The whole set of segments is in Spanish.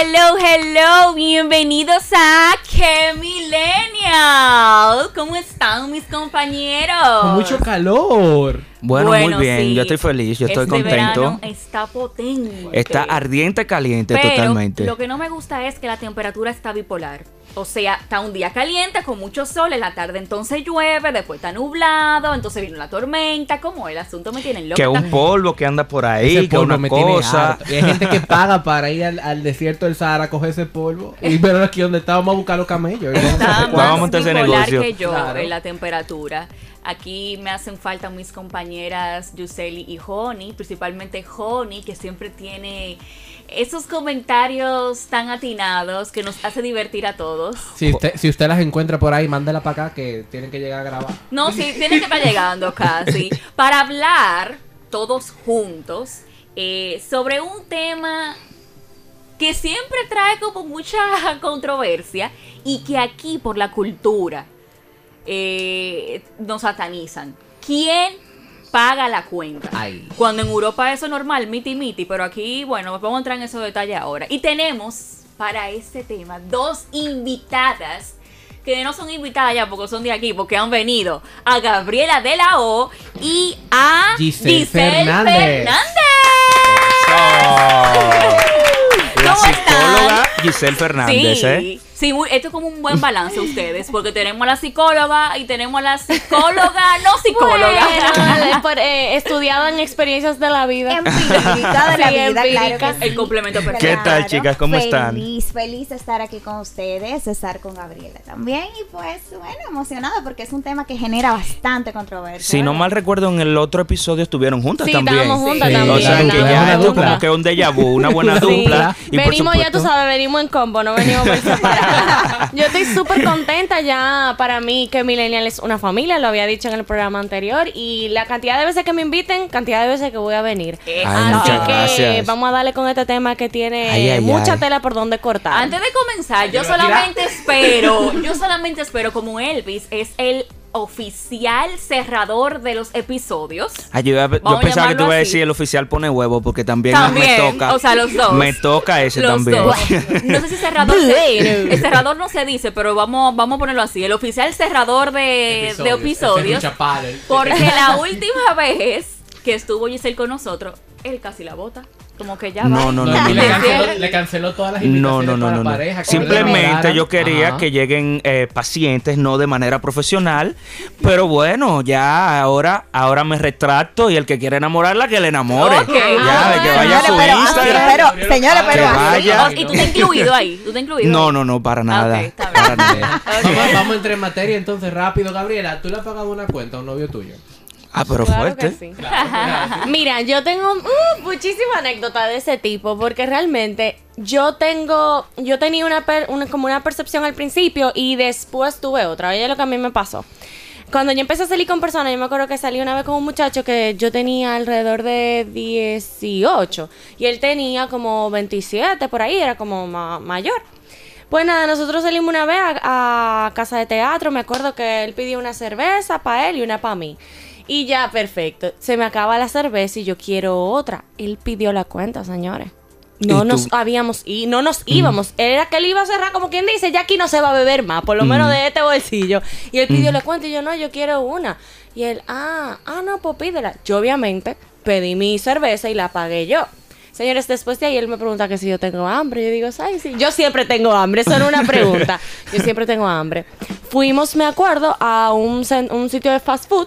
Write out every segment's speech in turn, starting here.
hello, hello. Bienvenidos a Que Millennial. ¿Cómo están mis compañeros? Con mucho calor. Bueno, Bueno, muy bien, sí. yo estoy feliz, yo estoy Este contento. verano está potente. Está ardiente caliente Pero totalmente. lo que no me gusta es que la temperatura está bipolar. O sea, está un día caliente con mucho sol, en la tarde entonces llueve, después está nublado, entonces viene la tormenta. ¿Cómo el asunto me tiene loca? Que un polvo que anda por ahí, Ese que polvo una me tiene cosa. harto. Y hay gente que paga para ir al, al desierto del Sahara a coger ese polvo. Y pero aquí donde estábamos a buscar los camellos. Está Vamos a más ese bipolar negocio. que yo Claro. en la temperatura. Aquí me hacen falta mis compañeras Yuseli y Honey, principalmente Honey, que siempre tiene esos comentarios tan atinados que nos hace divertir a todos. Si usted, si usted las encuentra por ahí, mándela para acá que tienen que llegar a grabar. No, sí, tiene que estar llegando casi. Para hablar todos juntos eh, sobre un tema que siempre trae como mucha controversia y que aquí por la cultura eh, nos satanizan. ¿Quién paga la cuenta? Ay. Cuando en Europa eso es normal, miti miti, pero aquí, bueno, vamos a entrar en esos detalles ahora. Y tenemos para este tema dos invitadas que no son invitadas ya porque son de aquí, porque han venido a Gabriela de la O y a Giselle Fernández. Eso. La ¿Cómo psicóloga están? Giselle Fernández, sí, ¿eh? Sí, muy- esto es como un buen balance ustedes, porque tenemos a la psicóloga y tenemos a la psicóloga no psicóloga. Bueno, por, eh, estudiada en experiencias de la vida. Empírica de la Sí, vida, empírica. claro El sí. complemento perfecto. ¿Qué tal, chicas? ¿Cómo están? Feliz, feliz de estar aquí con ustedes, de estar con Gabriela también. Y pues, bueno, emocionada porque es un tema que genera bastante controversia. Si no mal recuerdo, en el otro episodio estuvieron juntas Sí, también. estábamos juntas Sí. también. O sea que ya esto dupla. como que un déjà vu, una buena dupla. por venimos ya, tú sabes, venimos en combo, no venimos por separado. Yo estoy súper contenta ya. Para mí, que Millennial es una familia, lo había dicho en el programa anterior. Y la cantidad de veces que me inviten, cantidad de veces que voy a venir. Ay, Así que gracias. vamos a darle con este tema que tiene Ay, ay, mucha ay. tela por donde cortar. Antes de comenzar, yo ¿Te lo va a solamente espero, yo solamente espero como Elvis es el oficial cerrador de los episodios. Ah, yo, yo pensaba que tú ibas a decir el oficial pone huevo porque también, También, me toca. o sea, los dos. Me toca ese Los también. dos. No sé si cerrador se, el cerrador no se dice, pero vamos, vamos a ponerlo así. El oficial cerrador de, de episodios. Porque la última vez que estuvo Giselle con nosotros, él casi la bota. Como que ya No, va. no, No, no, le, canceló, le canceló todas las No, invitaciones no, no, para no, no. pareja. Simplemente yo quería Ajá. que lleguen eh, pacientes, no de manera profesional. Pero bueno, ya ahora, ahora me retracto y el que quiere enamorarla, que le enamore. Ok. Ya, de que Ah, vaya a su Señores, pero, Instagram. pero, señores, pero Que vaya. Y tú te has incluido ahí. Tú te has incluido. No, ahí? no, no, para Ah, nada. Para nada. Vamos, vamos a entrar en materia entonces rápido, Gabriela. ¿Tú le has pagado una cuenta a un novio tuyo? Ah, pero Claro que fuerte. sí. Mira, yo tengo uh, muchísimas anécdotas de ese tipo porque realmente yo tengo, yo tenía una, per- una- como una percepción al principio y después tuve otra. Oye, lo que a mí me pasó. Cuando yo empecé a salir con personas, yo me acuerdo que salí una vez con un muchacho que yo tenía alrededor de 18 y él tenía como 27 por ahí, era como ma- mayor. Pues nada, nosotros salimos una vez a, a casa de teatro. Me acuerdo que él pidió una cerveza para él y una para mí. Y ya, perfecto. Se me acaba la cerveza y yo quiero otra. Él pidió la cuenta, señores. No ¿Y nos habíamos y no nos íbamos. Era que él iba a cerrar como quien dice, ya aquí no se va a beber más, por lo menos de este bolsillo. Y él pidió la cuenta y yo no, yo quiero una. Y él, ah, ah, no, pues pídela. Yo obviamente pedí mi cerveza y la pagué yo. Señores, después de ahí él me pregunta que si yo tengo hambre. Yo digo, ay, sí. Yo siempre tengo hambre. Eso una pregunta. Yo siempre tengo hambre. Fuimos, me acuerdo, a un, un sitio de fast food.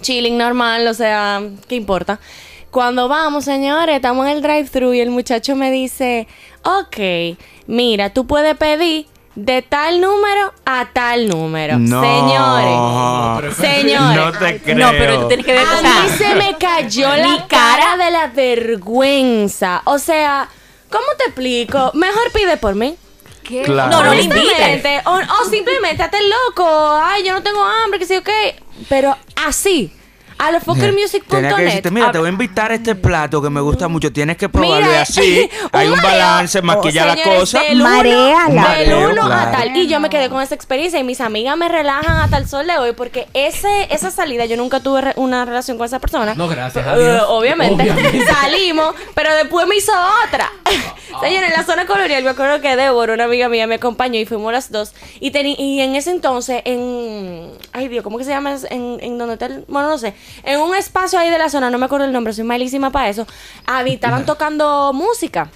Chilling normal, o sea, ¿qué importa? Cuando vamos, señores, estamos en el drive-thru y el muchacho me dice, ok, mira, tú puedes pedir de tal número a tal número. No. Señores, señores. No te creo. No, pero tú tienes que ver. A mí se me cayó la cara de la vergüenza. O sea, ¿cómo te explico? Mejor pide por mí. ¿qué? Claro. No, no le invites. O, o simplemente, hazte loco. Ay, yo no tengo hambre, que sé yo qué. Pero así. A los fuckermusic.net. mira, te voy a invitar a este plato que me gusta mucho. Tienes que probarlo Mira, así. Hay un mareo. balance, maquilla la Señores, cosa. Del uno, Maréala. del uno a tal. Y yo me quedé con esa experiencia y mis amigas me relajan hasta el sol de hoy porque ese, esa salida, yo nunca tuve re- una relación con esa persona. No, gracias a Eh, Dios. obviamente. Obviamente. Salimos, pero después me hizo otra. Señores, en la zona colonial, me acuerdo que Débora, una amiga mía, me acompañó y fuimos las dos. Y, y en ese entonces, en. Ay, Dios, ¿cómo que se llama? En, en donde está el- Bueno, no sé. En un espacio ahí de la zona, no me acuerdo el nombre, soy malísima para eso. Ahí estaban tocando música.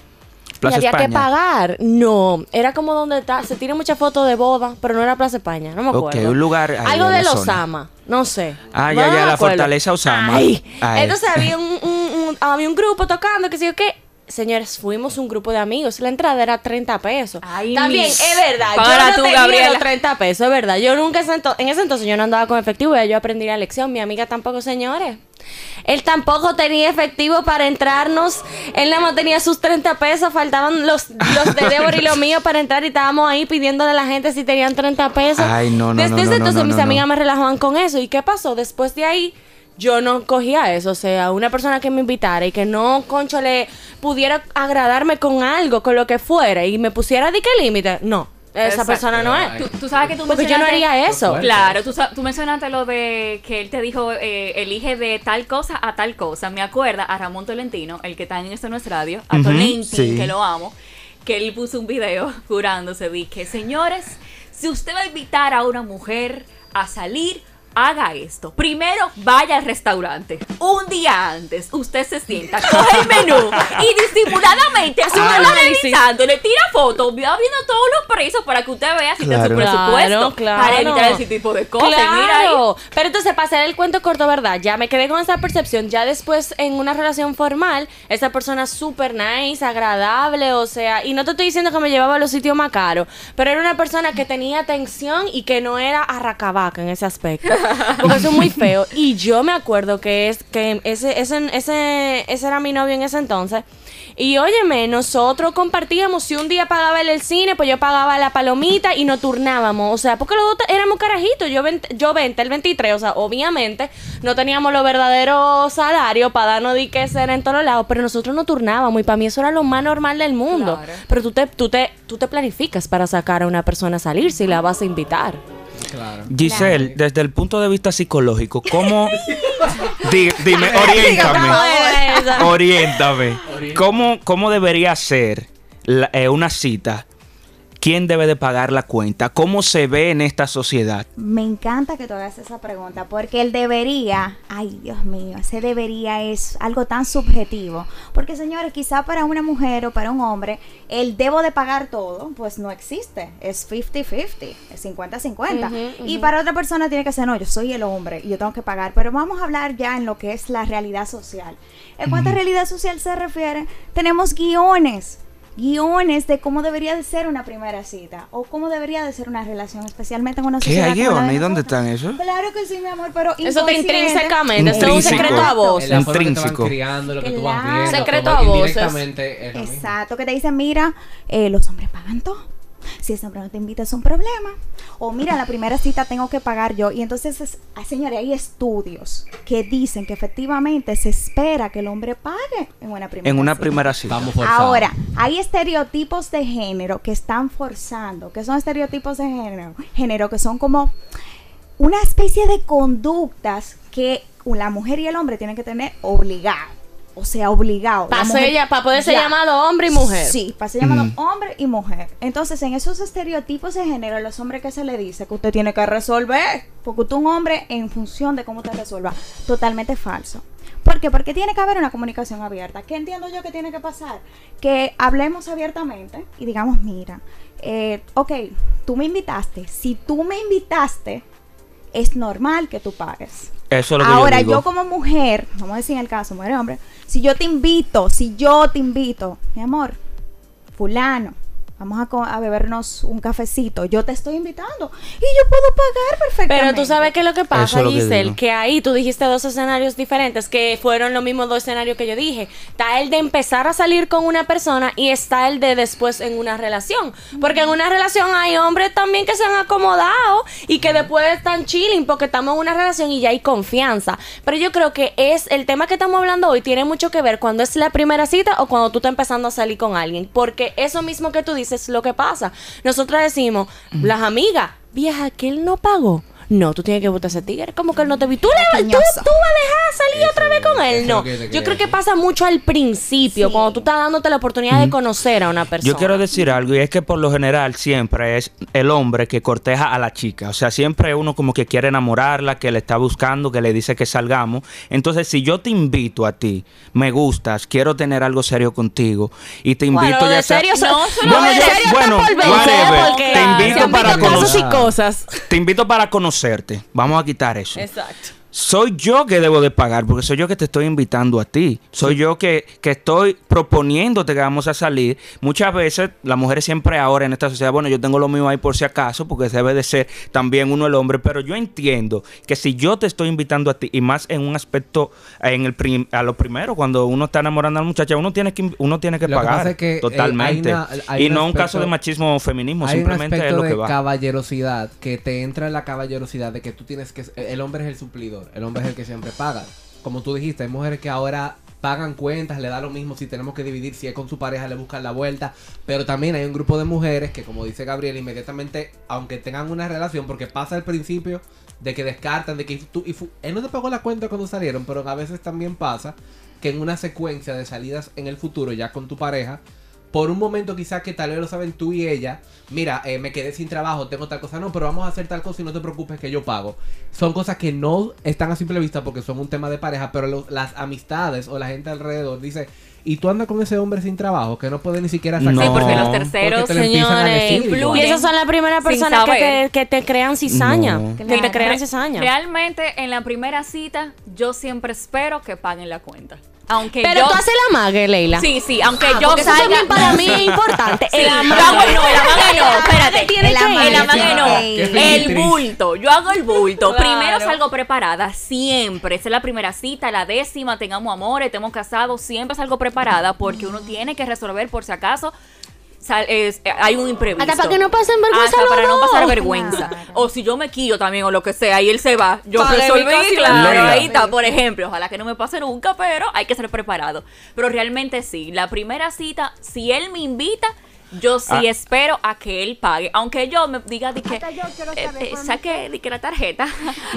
Plaza y había que pagar. No, era como donde está, se tiran muchas fotos de boda, pero no era Plaza España, no me Ok, acuerdo. un lugar ahí Algo en de la los zona. Osama, no sé. Ah, No ya, ya, me la acuerdo. fortaleza Osama. Ay. Ay. Entonces había un, un- un- había un grupo tocando, que sé yo qué. Señores, fuimos un grupo de amigos. La entrada era 30 pesos. Ay, También, mis- es verdad. Para yo no tú, tenía Gabriela. los 30 pesos, es verdad. Yo nunca, en ese entonces yo no andaba con efectivo. Ya yo aprendí la lección. Mi amiga tampoco, señores. Él tampoco tenía efectivo para entrarnos. Él nada más tenía sus 30 pesos. Faltaban los, los de Débora y los míos para entrar. Y estábamos ahí pidiéndole a la gente si tenían 30 pesos. Ay, no, no, Desde no, ese entonces no, mis no, amigas me relajaban con eso. ¿Y qué pasó? Después de ahí, yo no cogía eso. O sea, una persona que me invitara y que no, concho, le pudiera agradarme con algo, con lo que fuera, y me pusiera de qué límite. No, esa Exacto. persona no es. Tú, tú sabes que tú Porque yo no haría eso. Claro, tú, tú mencionaste lo de que él te dijo, eh, elige de tal cosa a tal cosa. Me acuerda a Ramón Tolentino, el que está en Esto No es Radio, a Ujú, Tolentín, sí. que lo amo, que él puso un video jurándose, dije, señores, si usted va a invitar a una mujer a salir, haga esto. Primero, vaya al restaurante. Un día antes, usted se sienta, coge el menú y disimuladamente hace Ah. análisis, le tira fotos, va viendo todos los precios para que usted vea si está en su Claro. presupuesto Claro, para claro. evitar ese tipo de cosas. Mira ahí. Claro. Pero entonces, para hacer el cuento corto, ¿verdad? Ya me quedé con esa percepción. Ya después, en una relación formal, esa persona súper nice, agradable, o sea, y no te estoy diciendo que me llevaba a los sitios más caros, pero era una persona que tenía atención y que no era arracabaca en ese aspecto. Porque eso es muy feo. Y yo me acuerdo que es que ese, ese, ese, ese era mi novio en ese entonces. Y óyeme, nosotros compartíamos, si un día pagaba él el cine, pues yo pagaba la palomita y nos turnábamos. O sea, porque los dos éramos carajitos. Yo, 20, yo 20, el 23. O sea, obviamente no teníamos los verdaderos salarios para darnos de que ser en todos lados, pero nosotros nos turnábamos y para mí eso era lo más normal del mundo. Claro. Pero tú te, tú, te, tú te planificas para sacar a una persona a salir si la vas a invitar. Claro. Giselle, desde el punto de vista psicológico, ¿cómo... Di- dime, oriéntame. Oriéntame. ¿Cómo, cómo debería ser la- eh, una cita? ¿Quién debe de pagar la cuenta? ¿Cómo se ve en esta sociedad? Me encanta que tú hagas esa pregunta, porque el debería, ay Dios mío, ese debería es algo tan subjetivo. Porque señores, quizá para una mujer o para un hombre, el debo de pagar todo, pues no existe. Es 50-50, es 50-50. Ujú, Y para otra persona tiene que ser, no, yo soy el hombre y yo tengo que pagar. Pero vamos a hablar ya en lo que es la realidad social. En cuanto a realidad social se refiere, tenemos guiones guiones de cómo debería de ser una primera cita o cómo debería de ser una relación, especialmente en una ¿Qué? sociedad ¿Hay guiones? ¿Y dónde están esos? Claro que sí, mi amor, pero Eso te intrínsecamente, eso es un secreto a te van Intrínseco. criando, lo que tú vas viendo. Secreto a mismo. Exacto, que te dicen, mira, eh, los hombres pagan todo. Si ese hombre no te invita es un problema. O mira, la primera cita tengo que pagar yo. Y entonces, es- ah, señores, hay estudios que dicen que efectivamente se espera que el hombre pague en una primera En una cita. primera cita. Ahora, hay estereotipos de género que están forzando. que son estereotipos de género? Género que son como una especie de conductas que la mujer y el hombre tienen que tener obligado. O sea, obligado. Para mujer- poder ser Ya. llamado hombre y mujer. Sí, para ser llamado Mm. hombre y mujer. Entonces, en esos estereotipos de género, a los hombres que se le dice que usted tiene que resolver, porque usted es un hombre en función de cómo usted resuelva, totalmente falso. ¿Por qué? Porque tiene que haber una comunicación abierta. ¿Qué entiendo yo que tiene que pasar? Que hablemos abiertamente y digamos, mira, eh, ok, tú me invitaste. Si tú me invitaste, es normal que tú pagues. Eso es lo que Ahora, yo yo, digo. como mujer, vamos a decir en el caso, mujer y hombre, si yo te invito, si yo te invito, mi amor, fulano, Vamos a, bebernos un cafecito. Yo te estoy invitando y yo puedo pagar perfectamente. Pero tú sabes qué es lo que pasa, es lo Giselle, que ahí tú dijiste dos escenarios diferentes, que fueron los mismos dos escenarios que yo dije. Está el de empezar a salir con una persona y está el de después en una relación. Porque en una relación hay hombres también que se han acomodado y que después están chilling porque estamos en una relación y ya hay confianza. Pero yo creo que es el tema que estamos hablando hoy tiene mucho que ver cuando es la primera cita o cuando tú estás empezando a salir con alguien. Porque eso mismo que tú dices es lo que pasa. Nosotras decimos, las amigas, vieja, que él no pagó. No, tú tienes que votar ese tigre. Como que él no te vi. ¿Tú, le, tú, tú vas a dejar salir otra vez con él? No. Yo creo que pasa mucho al principio, Sí. cuando tú estás dándote la oportunidad de conocer a una persona. Yo quiero decir algo y es que por lo general siempre es el hombre que corteja a la chica. O sea, siempre uno como que quiere enamorarla, que le está buscando, que le dice que salgamos. Entonces, si yo te invito a ti, me gustas, quiero tener algo serio contigo y te invito Bueno, ya de sea- serio, No, Bueno, de yo- serio está bueno, por ver, whatever. porque te invito para conocer. cosas. Te invito para conocerte. Vamos a quitar eso. Exacto. Soy yo que debo de pagar, porque soy yo que te estoy invitando a ti. Soy yo que, que estoy proponiéndote que vamos a salir. Muchas veces las mujeres siempre ahora en esta sociedad, bueno, yo tengo lo mío ahí por si acaso, porque debe de ser también uno el hombre, pero yo entiendo que si yo te estoy invitando a ti, y más en un aspecto, en el prim- a lo primero, cuando uno está enamorando a la muchacha, uno tiene que, uno tiene que Lo que pagar es que, eh, totalmente. hay una- hay y un no un aspecto- caso de machismo o feminismo, Hay un simplemente es aspecto lo que de va. caballerosidad que te entra en la caballerosidad de que tú tienes que el hombre es el el hombre es el que siempre paga. Como tú dijiste, hay mujeres que ahora pagan cuentas, le da lo mismo si tenemos que dividir, si es con su pareja le buscan la vuelta, pero también hay un grupo de mujeres que como dice Gabriel, inmediatamente aunque tengan una relación porque pasa al principio de que descartan de que tú y él no te pagó la cuenta cuando salieron, pero a veces también pasa que en una secuencia de salidas en el futuro ya con tu pareja por un momento quizás que tal vez lo saben tú y ella, mira, eh, me quedé sin trabajo, tengo tal cosa, no, pero vamos a hacer tal cosa y no te preocupes que yo pago. Son cosas que no están a simple vista porque son un tema de pareja, pero lo- las amistades o la gente alrededor dice, ¿y tú andas con ese hombre sin trabajo que no puede ni siquiera sacar? No. Sí, porque los terceros, Porque te Señores, decir influyen. igual. Y esas son las primeras personas que te, saber. que te crean cizaña. No. Que te crean Re- cizaña. Realmente en la primera cita yo siempre espero que paguen la cuenta. Aunque Pero yo tú haces la mague, Leila. Sí, sí, aunque Ah, yo porque eso salga también para mí es importante. Sí, El yo amague. hago no, el amague no, espérate. El que amague. El amague no, el bulto. Yo hago el bulto. Claro. Primero salgo preparada, siempre. Esa es la primera cita, la décima, tengamos amor, estemos casados, siempre salgo preparada porque uno tiene que resolver por si acaso sal- es- eh, hay un imprevisto. Hasta para que no pasen vergüenza Hasta para no pasar vergüenza. Claro. O si yo me quillo también o lo que sea y él se va, yo resolví, claro, ahí está, por ejemplo. Ojalá que no me pase nunca, pero hay que ser preparado. Pero realmente sí, la primera cita, si él me invita, yo sí Ah. espero a que él pague. Aunque yo me diga de que Hasta yo quiero eh, eh, saque de que la tarjeta.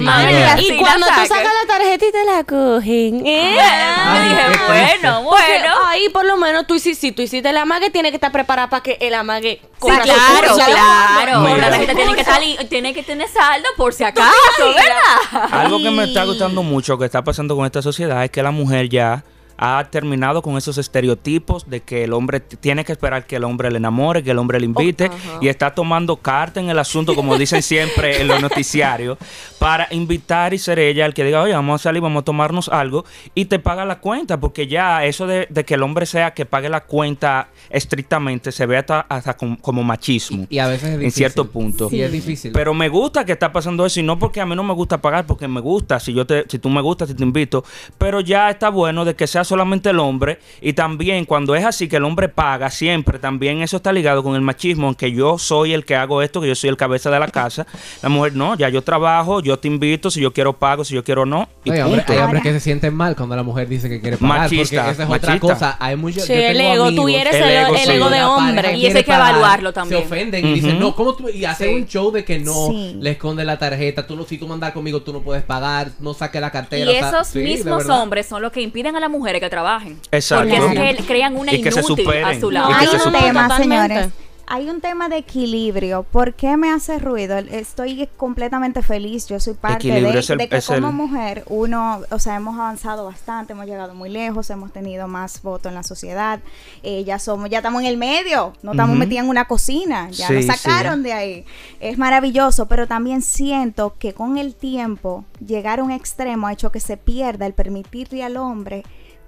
Y cuando tú sacas la tarjeta y te la cogen. ¿eh? Dije, bueno, Porque bueno. ahí por lo menos tú hiciste, si tú hiciste el amague, tiene que estar preparada para que el amague Sí, claro, curso. claro. Mira. La tarjeta tiene que, salir, tiene que tener saldo por si acaso, ¿verdad? Algo que me está gustando mucho que está pasando con esta sociedad es que la mujer ya ha terminado con esos estereotipos de que el hombre tiene que esperar que el hombre le enamore, que el hombre le invite ajá. y está tomando carta en el asunto, como dicen siempre en los noticiarios, para invitar y ser ella el que diga, oye, vamos a salir, vamos a tomarnos algo y te paga la cuenta, porque ya eso de, de que el hombre sea que pague la cuenta estrictamente se ve hasta, hasta com- como machismo. Y a veces es En difícil. cierto punto. Sí, es difícil. Pero me gusta que está pasando eso y no porque a mí no me gusta pagar, porque me gusta, si yo te, si tú me gustas, si te invito, pero ya está bueno de que sea solamente el hombre y también cuando es así que el hombre paga siempre, también eso está ligado con el machismo, en que yo soy el que hago esto, que yo soy el cabeza de la casa, la mujer no, ya yo trabajo, yo te invito, si yo quiero pago, si yo quiero no, y hay, hombres, punto. hay hombres que se sienten mal cuando la mujer dice que quiere pagar. Machista, porque esa es otra cosa. Hay muchos. Sí, yo el ego, tú eres El el, ego, el sí. ego de la hombre. Y eso hay que pagar, evaluarlo también. Se ofenden y dicen, no, ¿cómo tú? Y hacen Sí. un show de que no, Sí. le esconden la tarjeta, tú no, si tú mandas conmigo, tú no puedes pagar, no saques la Y cartera. o sea, esos mismos hombres son los que impiden a las que trabajen. Exacto. Porque Claro. es que crean una Y que se inútil superen. a su lado. hay se un tema, Totalmente. señores. Hay un tema de equilibrio. ¿Por qué me hace ruido? Estoy completamente feliz. Yo soy parte Equilibrio de, es el- de que es como el- mujer uno, o sea, hemos avanzado bastante, hemos llegado muy lejos, hemos tenido más voto en la sociedad. Eh, ya somos, ya estamos en el medio, no estamos Ujú. metidos en una cocina, ya Sí, nos sí. sacaron de ahí. Es maravilloso, pero también siento que con el tiempo llegar a un extremo ha hecho que se pierda el permitirle al hombre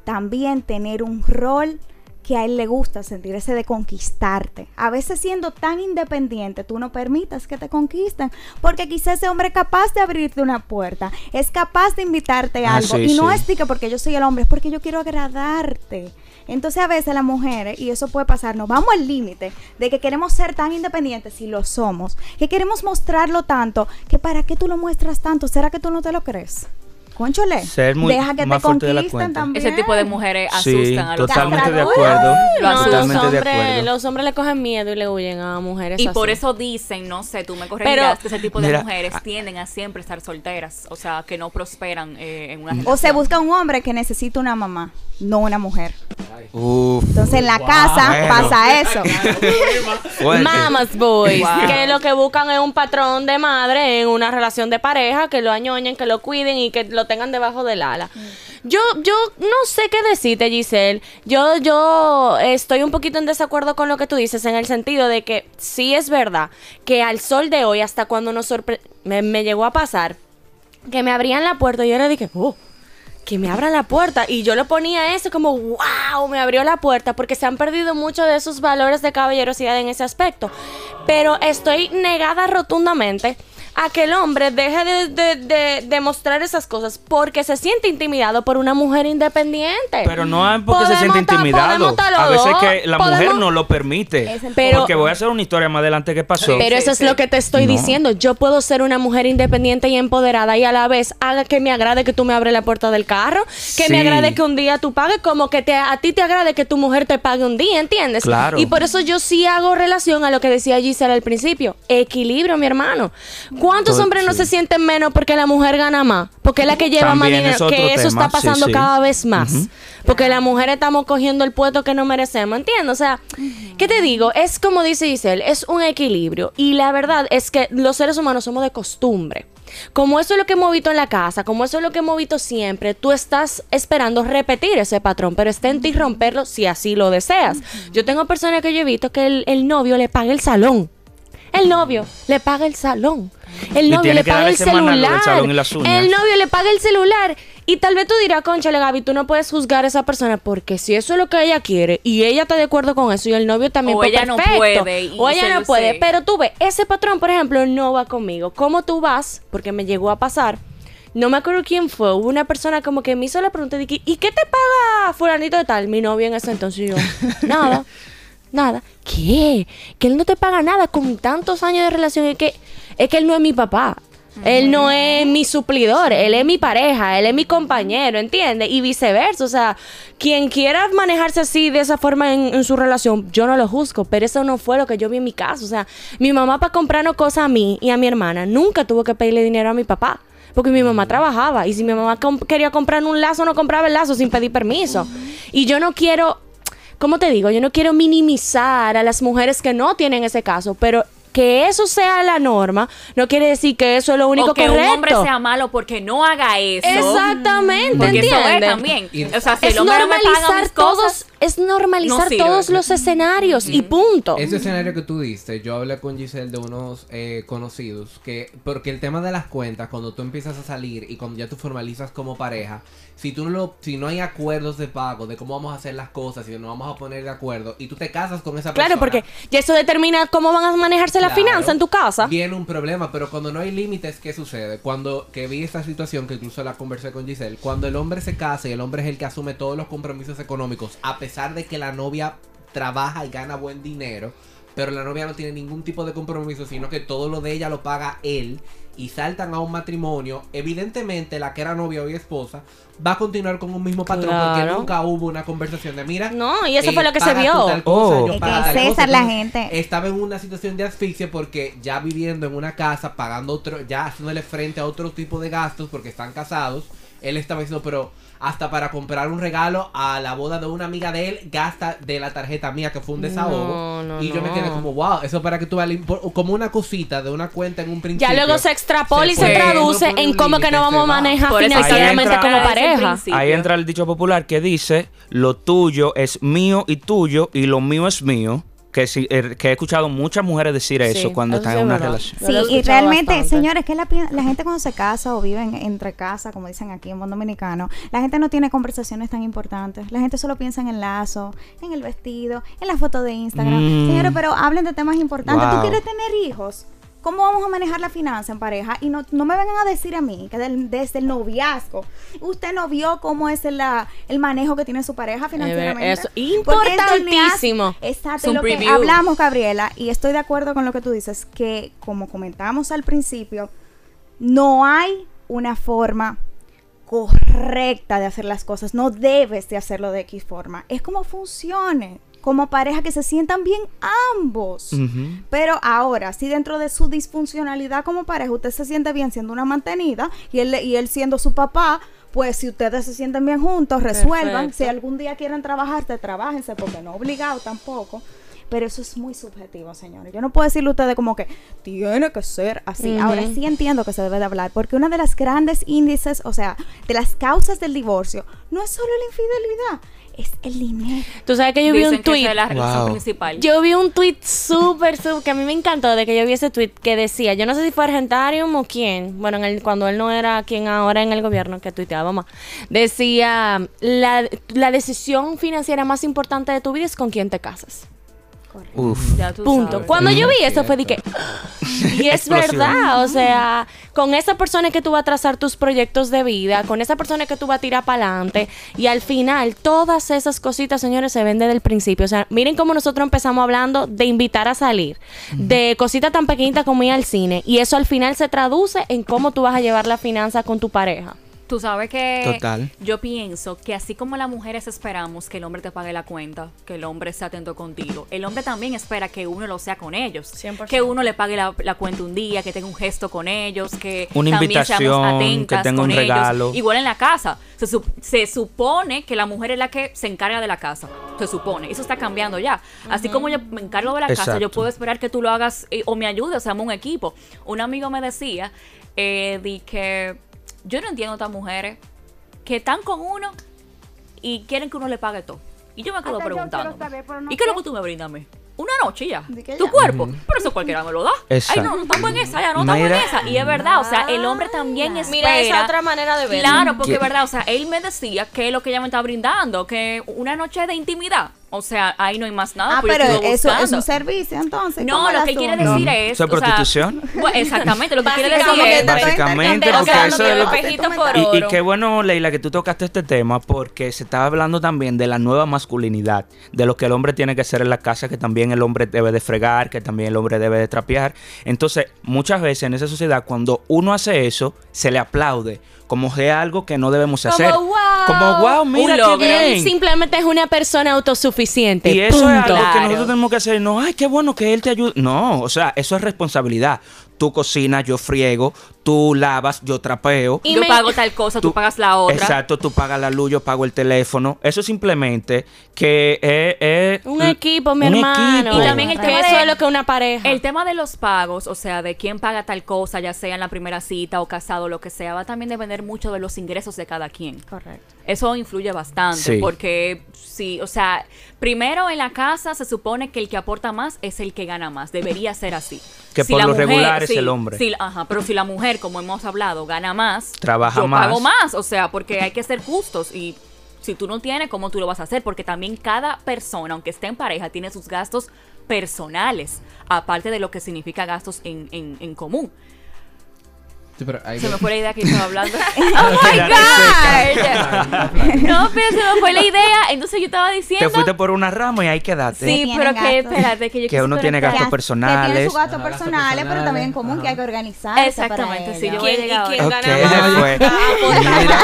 también tener un rol que a él le gusta sentir ese de conquistarte. A veces siendo tan independiente, tú no permitas que te conquisten, porque quizás ese hombre es capaz de abrirte una puerta, es capaz de invitarte a Ah, algo, sí, y no sí. es que porque yo soy el hombre, es porque yo quiero agradarte. Entonces a veces las mujeres, y eso puede pasar, nos vamos al límite de que queremos ser tan independientes y lo somos, que queremos mostrarlo tanto, que para qué tú lo muestras tanto, ¿será que tú no te lo crees? Conchole, Ser muy- deja que más te fuerte de la conquisten cuenta. también. Ese tipo de mujeres Sí, asustan a los totalmente de hombres. acuerdo. No, los. Totalmente de hombres, acuerdo. los hombres le cogen miedo y le huyen a mujeres Y así. por eso dicen, no sé, tú me corregirás, Pero- que ese tipo de Mira, mujeres tienden a siempre estar solteras, o sea, que no prosperan eh, en una O se relación. busca un hombre que necesita una mamá, no una mujer. Uf. Entonces en la casa Bueno. pasa eso. Mamas boys, Wow. que lo que buscan es un patrón de madre en una relación de pareja, que lo añoñen, que lo cuiden y que lo tengan debajo del ala. Yo, yo no sé qué decirte, Giselle. Yo, yo estoy un poquito en desacuerdo con lo que tú dices, en el sentido de que sí es verdad que al sol de hoy, hasta cuando nos sorpre me, me llegó a pasar, que me abrían la puerta y yo era dije, oh, que me abran la puerta. Y yo lo ponía eso como, wow, me abrió la puerta, porque se han perdido muchos de esos valores de caballerosidad en ese aspecto. Pero estoy negada rotundamente a que el hombre deje de, de- de- de mostrar esas cosas porque se siente intimidado por una mujer independiente. Pero no es porque se siente intimidado. A veces dos, que la podemos- mujer no lo permite. Pero- porque voy a hacer una historia más adelante que pasó. Pero Sí, eso es sí. lo que te estoy No. diciendo. Yo puedo ser una mujer independiente y empoderada y a la vez haga que me agrade que tú me abres la puerta del carro, que Sí. me agrade que un día tú pagues, como que te, a ti te agrade que tu mujer te pague un día, ¿entiendes? Claro. Y por eso yo sí hago relación a lo que decía Gisela al principio. Equilibrio, mi hermano. ¿Cuántos Todo- hombres no sí. se sienten menos porque la mujer gana más? Porque es la que lleva más También dinero. es otro Que eso está pasando sí. cada vez más. Porque las mujeres estamos cogiendo el puesto que no merecemos, ¿entiendes? O sea, ¿qué te digo? Es como dice Giselle, es un equilibrio. Y la verdad es que los seres humanos somos de costumbre. Como eso es lo que hemos visto en la casa, como eso es lo que hemos visto siempre, tú estás esperando repetir ese patrón, pero está en ti romperlo si así lo deseas. Yo tengo personas que yo he visto que el, el novio le paga el salón. El novio le paga el salón. El Y novio le paga el celular. salón y las uñas. El novio le paga el celular. Y tal vez tú dirás, conchale Gaby, tú no puedes juzgar a esa persona porque si eso es lo que ella quiere y ella está de acuerdo con eso y el novio también, O pues ella no puede y o ella no puede. sé. Pero tú ves, ese patrón, por ejemplo, no va conmigo. ¿Cómo tú vas? Porque me llegó a pasar. No me acuerdo quién fue. Hubo una persona como que me hizo la pregunta de que, ¿y qué te paga fulanito de tal? Mi novio en ese entonces y yo, nada. Nada. ¿Qué? Que él no te paga nada con tantos años de relación. Es que, es que él no es mi papá. Él no es mi suplidor, él es mi pareja, él es mi compañero, ¿entiendes? Y viceversa, o sea, quien quiera manejarse así, de esa forma en, en su relación, yo no lo juzgo, pero eso no fue lo que yo vi en mi caso. O sea, mi mamá para comprarnos cosas a mí y a mi hermana nunca tuvo que pedirle dinero a mi papá. Porque mi mamá trabajaba y si mi mamá quería comprar un lazo, no compraba el lazo sin pedir permiso. Y yo no quiero ¿cómo te digo? Yo no quiero minimizar a las mujeres que no tienen ese caso, pero que eso sea la norma no quiere decir que eso es lo único o que correcto. un hombre sea malo porque no haga eso. Exactamente, Porque eso es también. Y- O sea, si Es el hombre no me paga normalizar mis todos, cosas, es normalizar no todos los escenarios y punto. Ese escenario que tú diste, yo hablé con Giselle de unos eh, conocidos que, porque el tema de las cuentas, cuando tú empiezas a salir y cuando ya tú formalizas como pareja, si tú no lo, si no hay acuerdos de pago de cómo vamos a hacer las cosas, si nos vamos a poner de acuerdo y tú te casas con esa persona. Claro, porque ya eso determina cómo van a manejarse la Claro, finanza en tu casa. Viene un problema, pero cuando no hay límites, ¿qué sucede? Cuando que vi esta situación, que incluso la conversé con Giselle, cuando el hombre se casa y el hombre es el que asume todos los compromisos económicos, a pesar de que la novia trabaja y gana buen dinero, pero la novia no tiene ningún tipo de compromiso, sino que todo lo de ella lo paga él, y saltan a un matrimonio, evidentemente la que era novia o esposa va a continuar con un mismo patrón porque nunca hubo una conversación de mira. No, y eso eh, fue lo que se vio. cosa, Oh. yo Es pago que César, la gente- estaba en una situación de asfixia porque ya viviendo en una casa, pagando otro, ya haciéndole frente a otro tipo de gastos porque están casados, él estaba diciendo, pero hasta para comprar un regalo a la boda de una amiga de él, gasta de la tarjeta mía que fue un desahogo. No, no, y yo me quedé como, wow, eso para que tú veas, la impo- como una cosita de una cuenta en un principio. Ya luego se extrapola y se traduce en cómo que no vamos a manejar Por financieramente entra- como pareja. Ahí entra el dicho popular que dice, lo tuyo es mío y tuyo y lo mío es mío. Que, sí, eh, que he escuchado muchas mujeres decir Sí, eso cuando eso están sí en una verdad. relación. Sí, y realmente, bastante. señores, que la gente cuando se casa o vive en- entre casa, como dicen aquí en Buen Dominicano, la gente no tiene conversaciones tan importantes. La gente solo piensa en el lazo, en el vestido, en la foto de Instagram. Mm. Señores, pero hablen de temas importantes. Wow. ¿Tú quieres tener hijos? ¿Cómo vamos a manejar la finanza en pareja? Y no, no me vengan a decir a mí que del- desde el noviazgo, usted no vio cómo es el, la- el manejo que tiene su pareja financieramente. el noviazgo- importantísimo. Exacto, que hablamos, Gabriela, y estoy de acuerdo con lo que tú dices, que como comentamos al principio, no hay una forma correcta de hacer las cosas, no debes de hacerlo de X forma, es como funcione, como pareja que se sientan bien ambos. Pero ahora, si dentro de su disfuncionalidad como pareja usted se siente bien siendo una mantenida y él, y él siendo su papá, pues si ustedes se sienten bien juntos, resuelvan. Perfecto. Si algún día quieren trabajar, te trabajense, porque no obligado tampoco. Pero eso es muy subjetivo, señores. Yo no puedo decirle a ustedes como que tiene que ser así. Ahora sí entiendo que se debe de hablar, porque una de las grandes índices, o sea, de las causas del divorcio, no es solo la infidelidad, es el dinero. Tú sabes que yo vi un tweet. esa es la razón Wow. principal. Yo vi un tweet súper, súper, que a mí me encantó de que yo vi ese tweet que decía, yo no sé si fue Argentarium o quién, bueno, en el, cuando él no era quien ahora en el gobierno que tuiteaba más, decía, la, la decisión financiera más importante de tu vida es con quién te casas. Uf. Ya tú Punto. sabes. Cuando yo vi eso fue de que... Y es Explosión. verdad, o sea, con esa persona que tú vas a trazar tus proyectos de vida, con esa persona que tú vas a tirar para adelante, y al final todas esas cositas, señores, se ven desde el principio. O sea, miren cómo nosotros empezamos hablando de invitar a salir, de cositas tan pequeñitas como ir al cine, y eso al final se traduce en cómo tú vas a llevar la finanza con tu pareja. Tú sabes que Total. yo pienso que así como las mujeres esperamos que el hombre te pague la cuenta, que el hombre esté atento contigo, el hombre también espera que uno lo sea con ellos. 100%. Que uno le pague la, la cuenta un día, que tenga un gesto con ellos, que Una también seamos invitación, atentas que tenga con un ellos. regalo. Igual en la casa. Se, sup- se supone que la mujer es la que se encarga de la casa. Se supone. Eso está cambiando ya. Así como yo me encargo de la casa, yo puedo esperar que tú lo hagas eh, o me ayudes, o seamos un equipo. Un amigo me decía eh, de que yo no entiendo a estas mujeres que están con uno y quieren que uno le pague todo. Y yo me quedo preguntando. no ¿Y qué es lo que tú me brindas a mí? Una noche ya. Tu ya. cuerpo. Pero eso cualquiera me lo da. Exacto. Ay, no, no estamos en esa, ya no estamos Mira. en esa. Y es verdad, o sea, el hombre también espera. Mira esa otra manera de verlo. Claro, porque es verdad, o sea, él me decía que es lo que ella me está brindando, que una noche de intimidad. O sea, ahí no hay más nada. Ah, pues pero eso es un servicio, entonces. No, ¿cómo lo que quiere decir es. ¿Eso es o sea, prostitución? bueno, exactamente, lo que quiere decir Básicamente, es. Básicamente, intercambiando porque que eso lo es que lo que-. Y, qué bueno, Leila, que tú tocaste este tema porque se estaba hablando también de la nueva masculinidad, de lo que el hombre tiene que hacer en la casa, que también el hombre debe de fregar, que también el hombre debe de trapear. Entonces, muchas veces en esa sociedad, cuando uno hace eso, se le aplaude, como que es algo que no debemos hacer. Como wow. Como wow, mira qué bien. Él simplemente es una persona autosuficiente. Y eso es algo que Claro. nosotros tenemos que hacer. No, ay, qué bueno que él te ayude. No, o sea, eso es responsabilidad. Tú cocinas, yo friego, tú lavas, yo trapeo. Y yo me- pago tal cosa, tú, pagas la otra. Exacto, tú pagas la luz, yo pago el teléfono. Eso simplemente que es... es Un equipo, mi un hermano. equipo. Y también el que tema eso de- es lo que una pareja. El tema de los pagos, o sea, de quién paga tal cosa, ya sea en la primera cita o casado, lo que sea, va también a depender mucho de los ingresos de cada quien. Correcto. Eso influye bastante, Sí. porque sí, o sea, primero en la casa se supone que el que aporta más es el que gana más, debería ser así. Que por la lo regular es el hombre. ajá, pero si la mujer, como hemos hablado, gana más, Trabaja yo más. pago más, o sea, porque hay que ser justos y si tú no tienes, ¿cómo tú lo vas a hacer? Porque también cada persona, aunque esté en pareja, tiene sus gastos personales, aparte de lo que significa gastos en, en, en común. Sí, pero hay Se me fue la idea que estaba hablando. ¡Oh, my. God! No, pero se me fue la idea. Entonces yo estaba diciendo... Te fuiste por una rama y ahí quedaste. Sí, pero que, espérate, que yo Que uno tiene gastos Que- personales. Que tiene sus gastos personales, pero personales, también en común ajá. que hay que organizarse. Exactamente, sí, yo voy a ¿Quién, y llegar quién ahora. Ok, gana ella más? fue. Aporta Mira,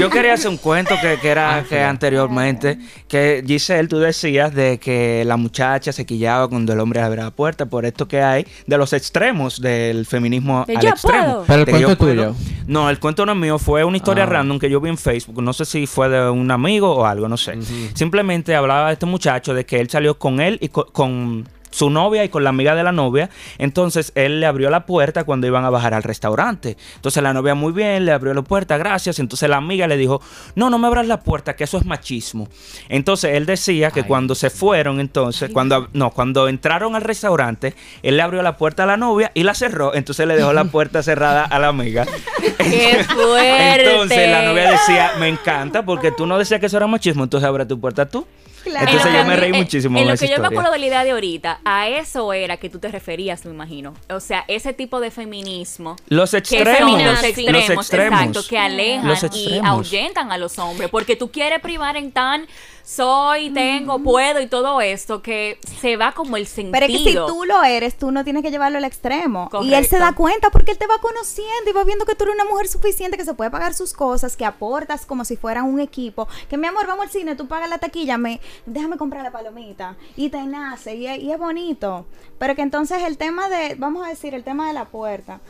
yo quería hacer un cuento que, que era Ah, que sí. anteriormente, que Giselle, tú decías de que la muchacha se quillaba cuando el hombre abría la puerta, por esto que hay de los extremos del feminismo al yo extremo. puedo. Pero el cuento es puedo. tuyo. No, el cuento no es mío, fue una historia Ah. random que yo vi en Facebook, no sé si fue de un amigo o algo, no sé. Simplemente hablaba de este muchacho de que él salió con él y co- con su novia y con la amiga de la novia. Entonces él le abrió la puerta cuando iban a bajar al restaurante. Entonces la novia muy bien, le abrió la puerta, gracias. Entonces la amiga le dijo, no, no me abras la puerta, que eso es machismo. Entonces él decía que Ay. cuando se fueron, entonces, cuando, no, cuando entraron al restaurante, él le abrió la puerta a la novia y la cerró. Entonces le dejó la puerta cerrada a la amiga. ¡Qué fuerte! Entonces la novia decía, me encanta porque tú no decías que eso era machismo, entonces abre tu puerta tú. Claro. Entonces En yo lo me que- reí en- muchísimo En con lo esa que yo me acuerdo de la idea de ahorita, a eso era que tú te referías, me imagino. O sea, ese tipo de feminismo. Los Que extremos. los extremos, Los extremos. exacto, que alejan Los y ahuyentan a los hombres. Porque tú quieres privar en tan soy, tengo, puedo y todo esto, que se va como el sentido. Pero es que si tú lo eres, tú no tienes que llevarlo al extremo. Y él se da cuenta porque él te va conociendo y va viendo que tú eres una mujer suficiente que se puede pagar sus cosas, que aportas como si fuera un equipo. Que mi amor, vamos al cine, tú pagas la taquilla, me, déjame comprar la palomita. Y te nace, y, es- y es bonito. Pero que entonces el tema de, vamos a decir, el tema de la puerta.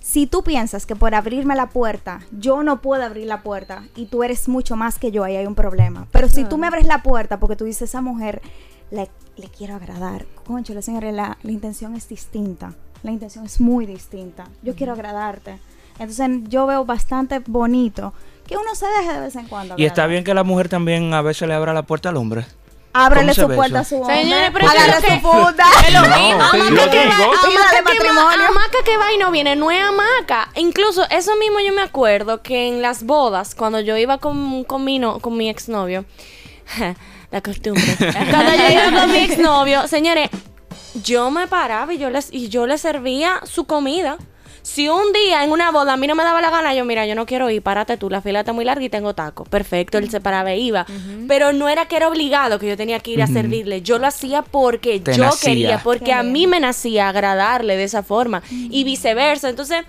Si tú piensas que por abrirme la puerta, yo no puedo abrir la puerta y tú eres mucho más que yo, ahí hay un problema. Pero si tú me abres la puerta porque tú dices, esa mujer le, le quiero agradar, concho, la señora, la, la intención es distinta. La intención es muy distinta. Yo quiero agradarte. Entonces yo veo bastante bonito que uno se deje de vez en cuando. Y está bien que la mujer también a veces le abra la puerta al hombre. Ábrele ¿Cómo se su ve puerta a su hombre. Señores, pero es que- su te que lo digo. amaca que va- matrimonio. amaca que va y no viene, no es hamaca. Incluso eso mismo yo me acuerdo que en las bodas, cuando yo iba con, con mi, no, con mi exnovio, la costumbre, cuando yo iba con mi exnovio, señores, yo me paraba y yo les, y yo le servía su comida. Si un día en una boda a mí no me daba la gana, yo, mira, yo no quiero ir, párate tú, la fila está muy larga y tengo taco. Perfecto, él se paraba e iba. Pero no era que era obligado que yo tenía que ir a servirle. Yo lo hacía porque Te yo nacía. quería, porque Qué a mí bien. me nacía agradarle de esa forma y viceversa. Entonces,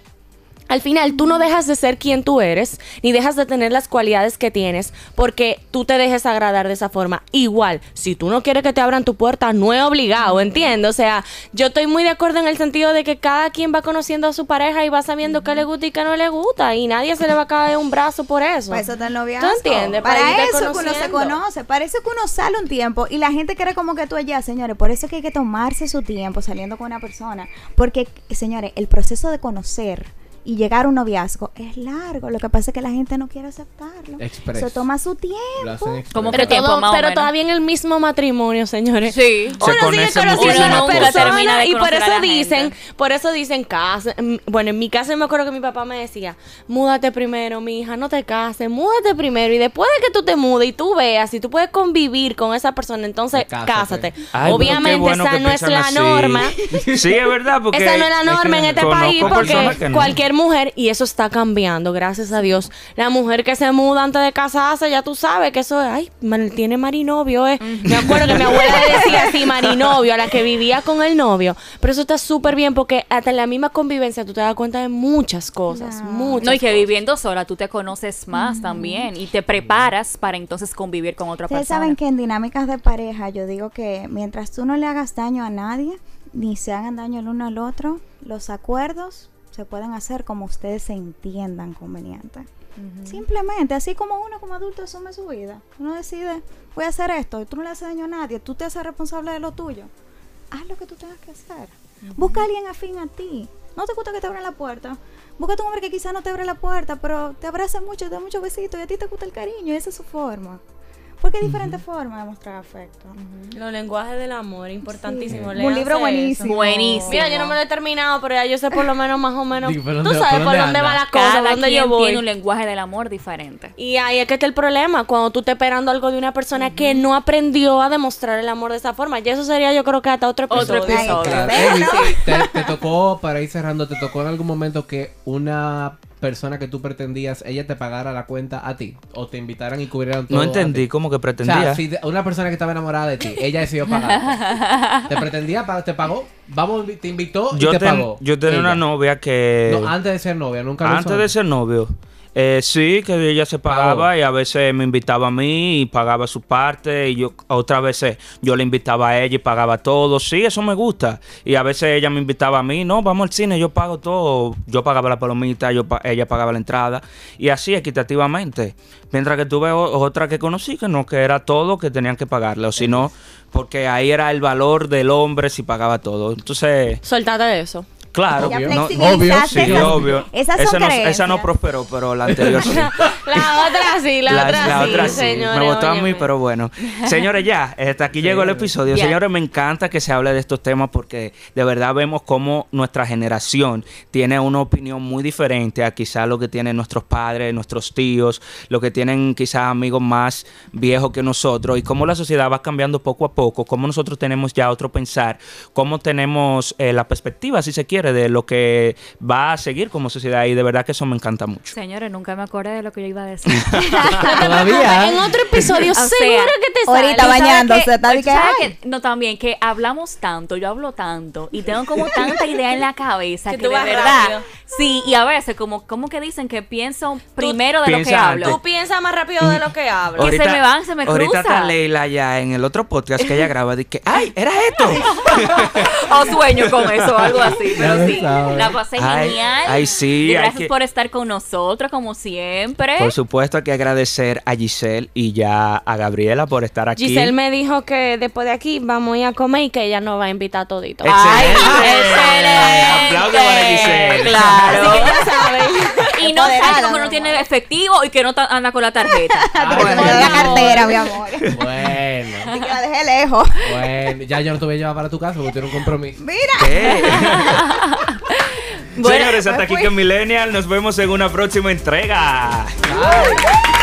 al final tú no dejas de ser quien tú eres, ni dejas de tener las cualidades que tienes, porque tú te dejes agradar de esa forma. Igual, si tú no quieres que te abran tu puerta, no es obligado, ¿entiendes? O sea, yo estoy muy de acuerdo en el sentido de que cada quien va conociendo a su pareja y va sabiendo qué le gusta y qué no le gusta, y nadie se le va a caer un brazo por eso. Para eso está el noviazgo. ¿Tú entiendes? Para, Para eso que uno se conoce. Para eso que uno sale un tiempo y la gente cree como que tú allá, señores. Por eso es que hay que tomarse su tiempo saliendo con una persona. Porque, señores, el proceso de conocer y llegar a un noviazgo es largo. Lo que pasa es que la gente no quiere aceptarlo. Express. Eso toma su tiempo. pero ¿Qué tiempo, todo- más pero todavía en el mismo matrimonio, señores. Sí. Se Uno sigue conociendo a persona y por eso dicen, gente. por eso dicen casa. mm, Bueno, en mi casa me acuerdo que mi papá me decía, múdate primero, mi hija, no te cases, múdate primero y después de que tú te mudes y tú veas si tú puedes convivir con esa persona, entonces Cásate. cásate. Ay, pero Obviamente bueno esa no es la así. norma. Sí, es verdad, porque Esa no es la norma en este país porque cualquier mujer, y eso está cambiando, gracias a Dios. La mujer que se muda antes de casarse, ya tú sabes que eso es, ay, man- tiene marinovio, eh. Me acuerdo que mi abuela le decía así, marinovio, a la que vivía con el novio. Pero eso está súper bien porque hasta en la misma convivencia tú te das cuenta de muchas cosas, Claro. muchas No, y que cosas. viviendo sola tú te conoces más también y te preparas para entonces convivir con otra Ustedes persona. saben que en dinámicas de pareja yo digo que mientras tú no le hagas daño a nadie, ni se hagan daño el uno al otro, los acuerdos se pueden hacer como ustedes se entiendan conveniente. Simplemente, así como uno como adulto asume su vida. Uno decide, voy a hacer esto, y tú no le haces daño a nadie, tú te haces responsable de lo tuyo. Haz lo que tú tengas que hacer. Busca a alguien afín a ti. No te gusta que te abran la puerta. Busca a un hombre que quizá no te abre la puerta, pero te abraza mucho, te da muchos besitos y a ti te gusta el cariño esa es su forma. Porque hay diferentes formas de mostrar afecto. Los lenguajes del amor, importantísimo. Un libro buenísimo. eso. Buenísimo. Mira, yo no me lo he terminado, pero ya yo sé por lo menos más o menos. Digo, ¿por Tú dónde- sabes por dónde dónde va la cosa, Cada dónde quien yo voy. tiene un lenguaje del amor diferente. Y ahí es que está el problema, cuando tú estás esperando algo de una persona que no aprendió a demostrar el amor de esa forma. Y eso sería yo creo que hasta otro Otro episodio. episodio. Claro. Pero- Evi, te, te tocó, para ir cerrando, te tocó en algún momento que una persona que tú pretendías, ella te pagara la cuenta a ti o te invitaran y cubrieran todo. No entendí ti? cómo que O pretendía. sea, si una persona que estaba enamorada de ti, ella decidió pagar. te pretendía, te pagó, vamos, te invitó y yo, te ten- pagó. yo tenía Ella. una novia que No, antes de ser novia, nunca lo antes de ser novio, Eh, sí, que ella se pagaba y a veces me invitaba a mí y pagaba su parte y yo otras veces yo le invitaba a ella y pagaba todo. Sí, eso me gusta. Y a veces ella me invitaba a mí, no, vamos al cine, yo pago todo. Yo pagaba la palomita, yo pa- ella pagaba la entrada y así equitativamente. Mientras que tuve otra que conocí que no, que era todo que tenían que pagarle, o si no, porque ahí era el valor del hombre si pagaba todo. Entonces, Soltate eso. Claro, Ya no- flexibilizaste Sí, esas- obvio. Esas son esa, no, creencias. esa no prosperó, pero la anterior sí. La otra sí, la, otra la sí, otra sí. señores. Me votó a mí, pero bueno. Señores, ya, hasta aquí llegó el episodio. Señores, me encanta que se hable de estos temas porque de verdad vemos cómo nuestra generación tiene una opinión muy diferente a quizás lo que tienen nuestros padres, nuestros tíos, lo que tienen quizás amigos más viejos que nosotros y cómo la sociedad va cambiando poco a poco, cómo nosotros tenemos ya otro pensar, cómo tenemos eh, la perspectiva, si se quiere, de lo que va a seguir como sociedad y de verdad que eso me encanta mucho. Señores, nunca me acordé de lo que yo iba a decir. Todavía. En otro episodio, O sea, seguro que te sale. ahorita bañándose, está de que- no, también que hablamos tanto, yo hablo tanto y tengo como tanta idea en la cabeza Que que, tú de vas verdad. rápido. Sí, y a veces como como que dicen que pienso primero de lo que hablo. antes. Tú piensas más rápido de lo que hablas. Ahorita- se me van, se me Ahorita cruza. está Leila ya en el otro podcast que ella graba. Dice que, ¡ay, era esto! O sueño con eso, algo así. Ya Pero lo sí, sabes. la pasé Ay, genial. ay, sí, Y gracias que- por estar con nosotros, como siempre. Por supuesto, hay que agradecer a Giselle y ya a Gabriela por estar aquí. Giselle me dijo que después de aquí vamos a ir a comer y que ella nos va a invitar todito. Ay, ¡Excelente! excelente. Aplausos para Giselle. Claro. Así que ya saben. Y no que mi no tiene efectivo y que no anda con la tarjeta. Bueno, la cartera, mi amor. Bueno, Lejos. bueno. Ya yo no te voy a llevar para tu casa porque tiene un compromiso. Mira. ¿Qué? Bueno, Señores, hasta aquí fui. con Millennial. Nos vemos en una próxima entrega. Bye.